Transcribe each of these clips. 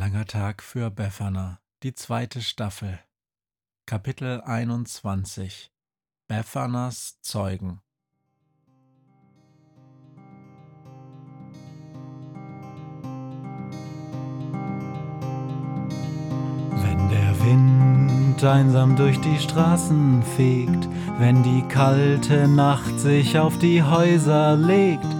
langer Tag für Befana, die zweite Staffel. Kapitel 21 Befanas Zeugen Wenn der Wind einsam durch die Straßen fegt, wenn die kalte Nacht sich auf die Häuser legt,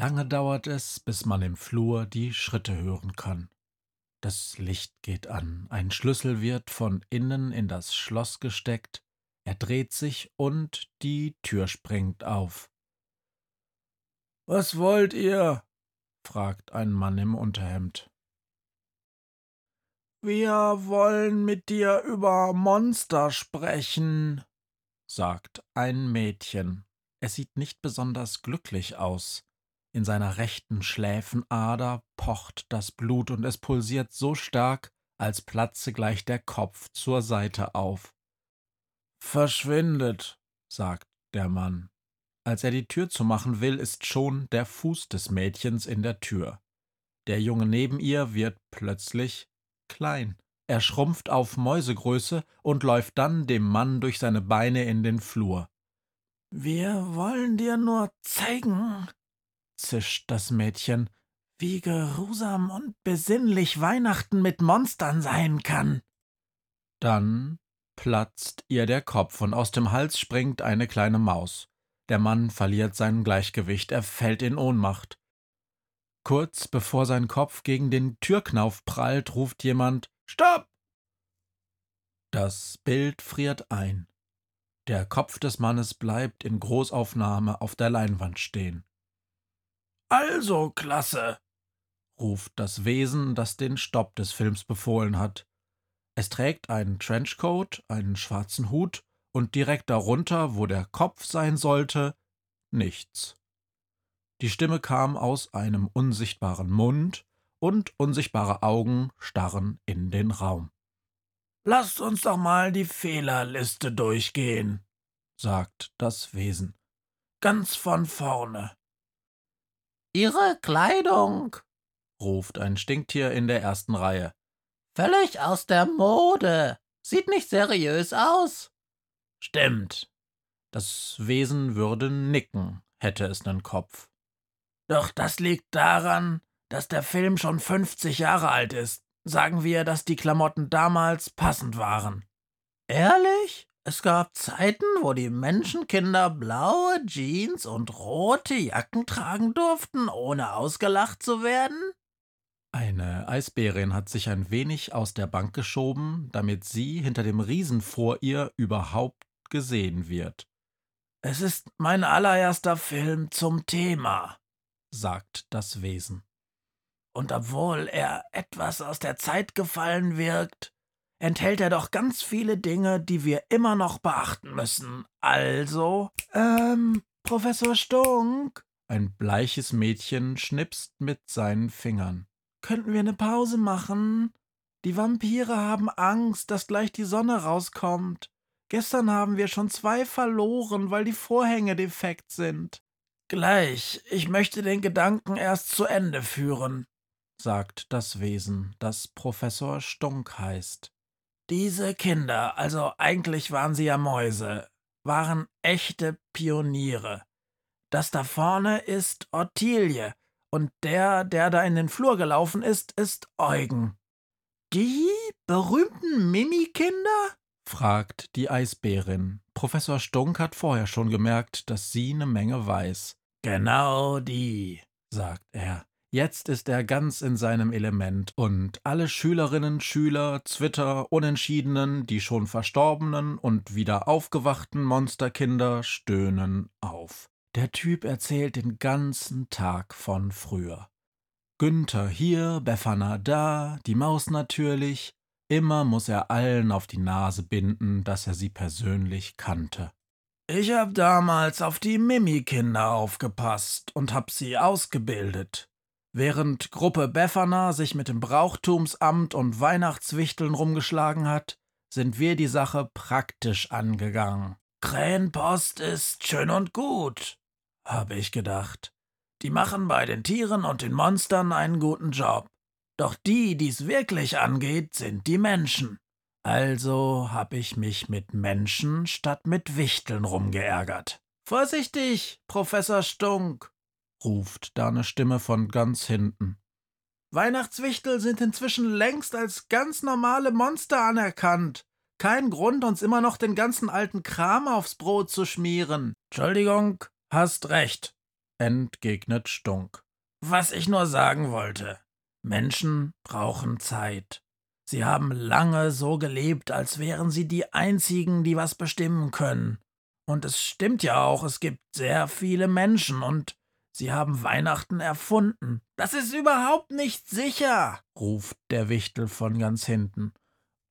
Lange dauert es, bis man im Flur die Schritte hören kann. Das Licht geht an, ein Schlüssel wird von innen in das Schloss gesteckt, er dreht sich und die Tür springt auf. Was wollt ihr? fragt ein Mann im Unterhemd. Wir wollen mit dir über Monster sprechen, sagt ein Mädchen. Es sieht nicht besonders glücklich aus. In seiner rechten Schläfenader pocht das Blut und es pulsiert so stark, als platze gleich der Kopf zur Seite auf. Verschwindet, sagt der Mann. Als er die Tür zumachen will, ist schon der Fuß des Mädchens in der Tür. Der Junge neben ihr wird plötzlich klein. Er schrumpft auf Mäusegröße und läuft dann dem Mann durch seine Beine in den Flur. Wir wollen dir nur zeigen, zischt das Mädchen, wie geruhsam und besinnlich Weihnachten mit Monstern sein kann. Dann platzt ihr der Kopf und aus dem Hals springt eine kleine Maus. Der Mann verliert sein Gleichgewicht, er fällt in Ohnmacht. Kurz bevor sein Kopf gegen den Türknauf prallt, ruft jemand Stopp. Das Bild friert ein. Der Kopf des Mannes bleibt in Großaufnahme auf der Leinwand stehen. Also, klasse, ruft das Wesen, das den Stopp des Films befohlen hat. Es trägt einen Trenchcoat, einen schwarzen Hut und direkt darunter, wo der Kopf sein sollte, nichts. Die Stimme kam aus einem unsichtbaren Mund, und unsichtbare Augen starren in den Raum. Lasst uns doch mal die Fehlerliste durchgehen, sagt das Wesen. Ganz von vorne. Ihre Kleidung, ruft ein Stinktier in der ersten Reihe. Völlig aus der Mode. Sieht nicht seriös aus. Stimmt. Das Wesen würde nicken, hätte es nen Kopf. Doch das liegt daran, dass der Film schon 50 Jahre alt ist. Sagen wir, dass die Klamotten damals passend waren. Ehrlich? Es gab Zeiten, wo die Menschenkinder blaue Jeans und rote Jacken tragen durften, ohne ausgelacht zu werden? Eine Eisbärin hat sich ein wenig aus der Bank geschoben, damit sie hinter dem Riesen vor ihr überhaupt gesehen wird. Es ist mein allererster Film zum Thema sagt das Wesen. Und obwohl er etwas aus der Zeit gefallen wirkt, enthält er doch ganz viele Dinge, die wir immer noch beachten müssen. Also, ähm, Professor Stunk. Ein bleiches Mädchen schnipst mit seinen Fingern. Könnten wir eine Pause machen? Die Vampire haben Angst, dass gleich die Sonne rauskommt. Gestern haben wir schon zwei verloren, weil die Vorhänge defekt sind. Gleich, ich möchte den Gedanken erst zu Ende führen, sagt das Wesen, das Professor Stunk heißt. Diese Kinder, also eigentlich waren sie ja Mäuse, waren echte Pioniere. Das da vorne ist Ottilie, und der, der da in den Flur gelaufen ist, ist Eugen. Die berühmten Mimikinder? fragt die Eisbärin. Professor Stunk hat vorher schon gemerkt, dass sie eine Menge weiß. Genau die, sagt er. Jetzt ist er ganz in seinem Element und alle Schülerinnen, Schüler, Zwitter, Unentschiedenen, die schon verstorbenen und wieder aufgewachten Monsterkinder stöhnen auf. Der Typ erzählt den ganzen Tag von früher. Günther hier, Befana da, die Maus natürlich. Immer muss er allen auf die Nase binden, dass er sie persönlich kannte. Ich hab damals auf die Mimi-Kinder aufgepasst und hab sie ausgebildet. Während Gruppe Befana sich mit dem Brauchtumsamt und Weihnachtswichteln rumgeschlagen hat, sind wir die Sache praktisch angegangen. Krähenpost ist schön und gut, habe ich gedacht. Die machen bei den Tieren und den Monstern einen guten Job. Doch die, die's wirklich angeht, sind die Menschen. Also hab ich mich mit Menschen statt mit Wichteln rumgeärgert. Vorsichtig, Professor Stunk, ruft da eine Stimme von ganz hinten. Weihnachtswichtel sind inzwischen längst als ganz normale Monster anerkannt. Kein Grund, uns immer noch den ganzen alten Kram aufs Brot zu schmieren. Entschuldigung, hast recht, entgegnet Stunk. Was ich nur sagen wollte. Menschen brauchen Zeit. Sie haben lange so gelebt, als wären sie die einzigen, die was bestimmen können. Und es stimmt ja auch, es gibt sehr viele Menschen und Sie haben Weihnachten erfunden. Das ist überhaupt nicht sicher, ruft der Wichtel von ganz hinten.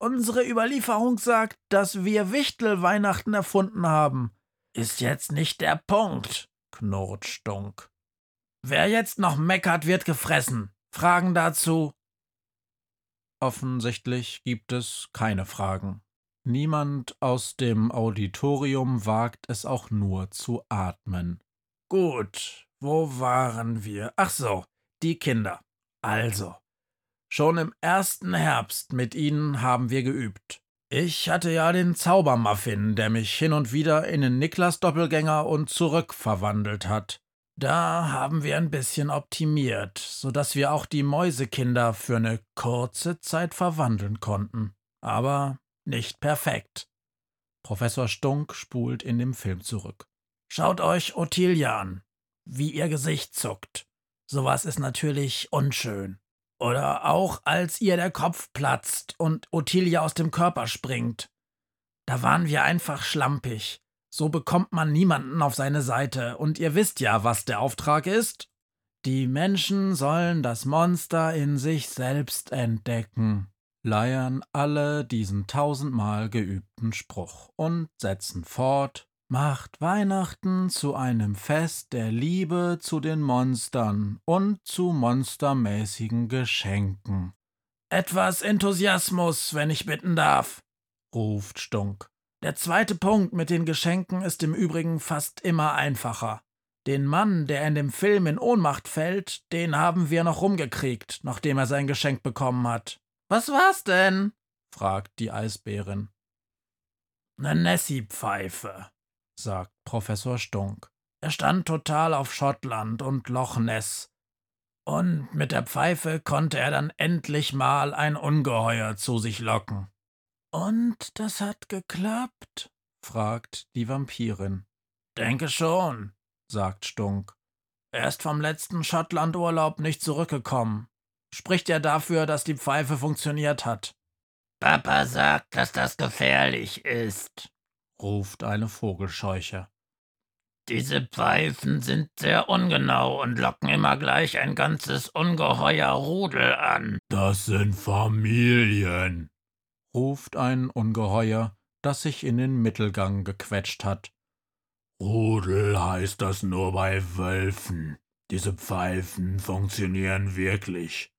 Unsere Überlieferung sagt, dass wir Wichtel Weihnachten erfunden haben. Ist jetzt nicht der Punkt, knurrt Stunk. Wer jetzt noch meckert, wird gefressen. Fragen dazu? Offensichtlich gibt es keine Fragen. Niemand aus dem Auditorium wagt es auch nur zu atmen. Gut, wo waren wir? Ach so, die Kinder. Also, schon im ersten Herbst mit ihnen haben wir geübt. Ich hatte ja den Zaubermuffin, der mich hin und wieder in den Niklas-Doppelgänger und zurück verwandelt hat. Da haben wir ein bisschen optimiert, so dass wir auch die Mäusekinder für eine kurze Zeit verwandeln konnten. Aber nicht perfekt. Professor Stunk spult in dem Film zurück. Schaut euch Ottilie an wie ihr Gesicht zuckt. Sowas ist natürlich unschön. Oder auch als ihr der Kopf platzt und Ottilie aus dem Körper springt. Da waren wir einfach schlampig. So bekommt man niemanden auf seine Seite, und ihr wisst ja, was der Auftrag ist. Die Menschen sollen das Monster in sich selbst entdecken, leiern alle diesen tausendmal geübten Spruch und setzen fort Macht Weihnachten zu einem Fest der Liebe zu den Monstern und zu monstermäßigen Geschenken. Etwas Enthusiasmus, wenn ich bitten darf, ruft Stunk. Der zweite Punkt mit den Geschenken ist im Übrigen fast immer einfacher. Den Mann, der in dem Film in Ohnmacht fällt, den haben wir noch rumgekriegt, nachdem er sein Geschenk bekommen hat. Was war's denn? fragt die Eisbärin. Ne Nessie-Pfeife, sagt Professor Stunk. Er stand total auf Schottland und Loch Ness. Und mit der Pfeife konnte er dann endlich mal ein Ungeheuer zu sich locken. Und das hat geklappt? fragt die Vampirin. Denke schon, sagt Stunk. Er ist vom letzten Schottlandurlaub nicht zurückgekommen. Spricht ja dafür, dass die Pfeife funktioniert hat. Papa sagt, dass das gefährlich ist, ruft eine Vogelscheuche. Diese Pfeifen sind sehr ungenau und locken immer gleich ein ganzes ungeheuer Rudel an. Das sind Familien, ruft ein Ungeheuer, das sich in den Mittelgang gequetscht hat. Rudel heißt das nur bei Wölfen. Diese Pfeifen funktionieren wirklich.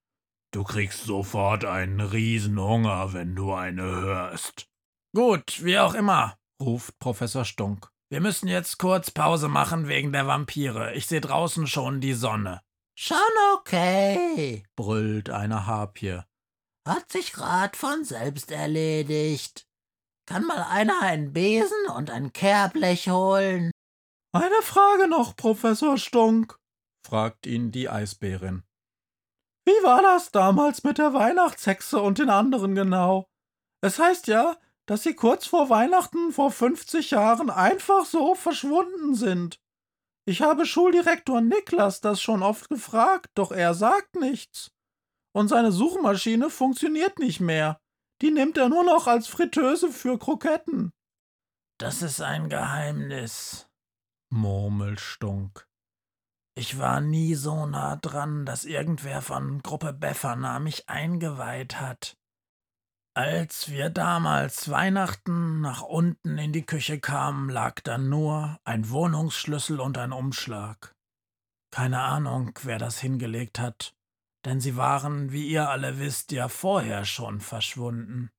Du kriegst sofort einen Riesenhunger, wenn du eine hörst. Gut, wie auch immer, ruft Professor Stunk. Wir müssen jetzt kurz Pause machen wegen der Vampire. Ich sehe draußen schon die Sonne. Schon okay, brüllt eine Harpie. Hat sich grad von selbst erledigt. Kann mal einer einen Besen und ein Kehrblech holen? Eine Frage noch, Professor Stunk, fragt ihn die Eisbärin. Wie war das damals mit der Weihnachtshexe und den anderen genau? Es heißt ja, dass sie kurz vor Weihnachten vor 50 Jahren einfach so verschwunden sind. Ich habe Schuldirektor Niklas das schon oft gefragt, doch er sagt nichts. Und seine Suchmaschine funktioniert nicht mehr. Die nimmt er nur noch als Fritteuse für Kroketten. Das ist ein Geheimnis, murmelt Stunk. Ich war nie so nah dran, dass irgendwer von Gruppe Befana mich eingeweiht hat. Als wir damals Weihnachten nach unten in die Küche kamen, lag da nur ein Wohnungsschlüssel und ein Umschlag. Keine Ahnung, wer das hingelegt hat, denn sie waren, wie ihr alle wisst, ja vorher schon verschwunden.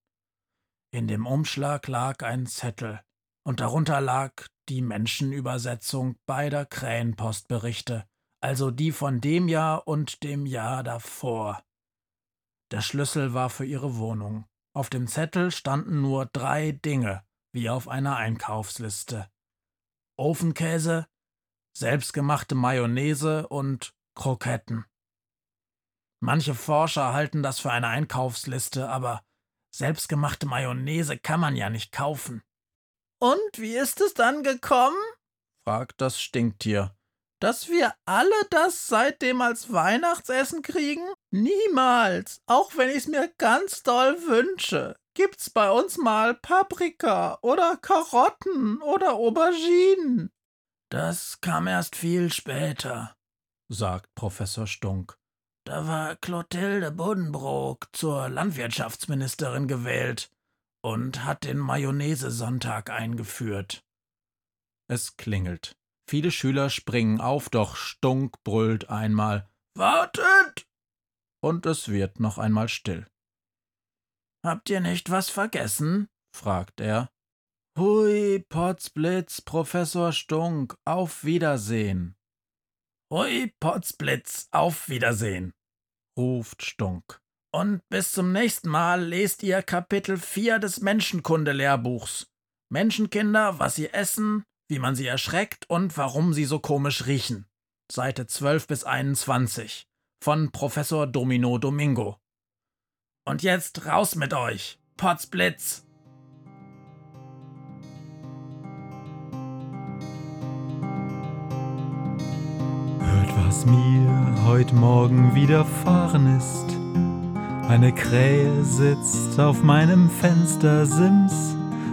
In dem Umschlag lag ein Zettel, und darunter lag die Menschenübersetzung beider Krähenpostberichte, also die von dem Jahr und dem Jahr davor. Der Schlüssel war für ihre Wohnung. Auf dem Zettel standen nur drei Dinge, wie auf einer Einkaufsliste. Ofenkäse, selbstgemachte Mayonnaise und Kroketten. Manche Forscher halten das für eine Einkaufsliste, aber selbstgemachte Mayonnaise kann man ja nicht kaufen. Und wie ist es dann gekommen? fragt das Stinktier dass wir alle das seitdem als Weihnachtsessen kriegen? Niemals, auch wenn ich's mir ganz doll wünsche. Gibt's bei uns mal Paprika oder Karotten oder Auberginen? Das kam erst viel später, sagt Professor Stunk. Da war Clotilde Buddenbrook zur Landwirtschaftsministerin gewählt und hat den Mayonnaise-Sonntag eingeführt. Es klingelt. Viele Schüler springen auf, doch Stunk brüllt einmal Wartet! Und es wird noch einmal still. Habt ihr nicht was vergessen? fragt er. Hui, Potzblitz, Professor Stunk, auf Wiedersehen. Hui, Potzblitz, auf Wiedersehen, ruft Stunk. Und bis zum nächsten Mal lest ihr Kapitel 4 des Menschenkunde-Lehrbuchs. Menschenkinder, was sie essen, wie man sie erschreckt und warum sie so komisch riechen. Seite 12 bis 21 von Professor Domino Domingo. Und jetzt raus mit euch. Potzblitz! Hört, was mir heut Morgen widerfahren ist. Eine Krähe sitzt auf meinem Fenstersims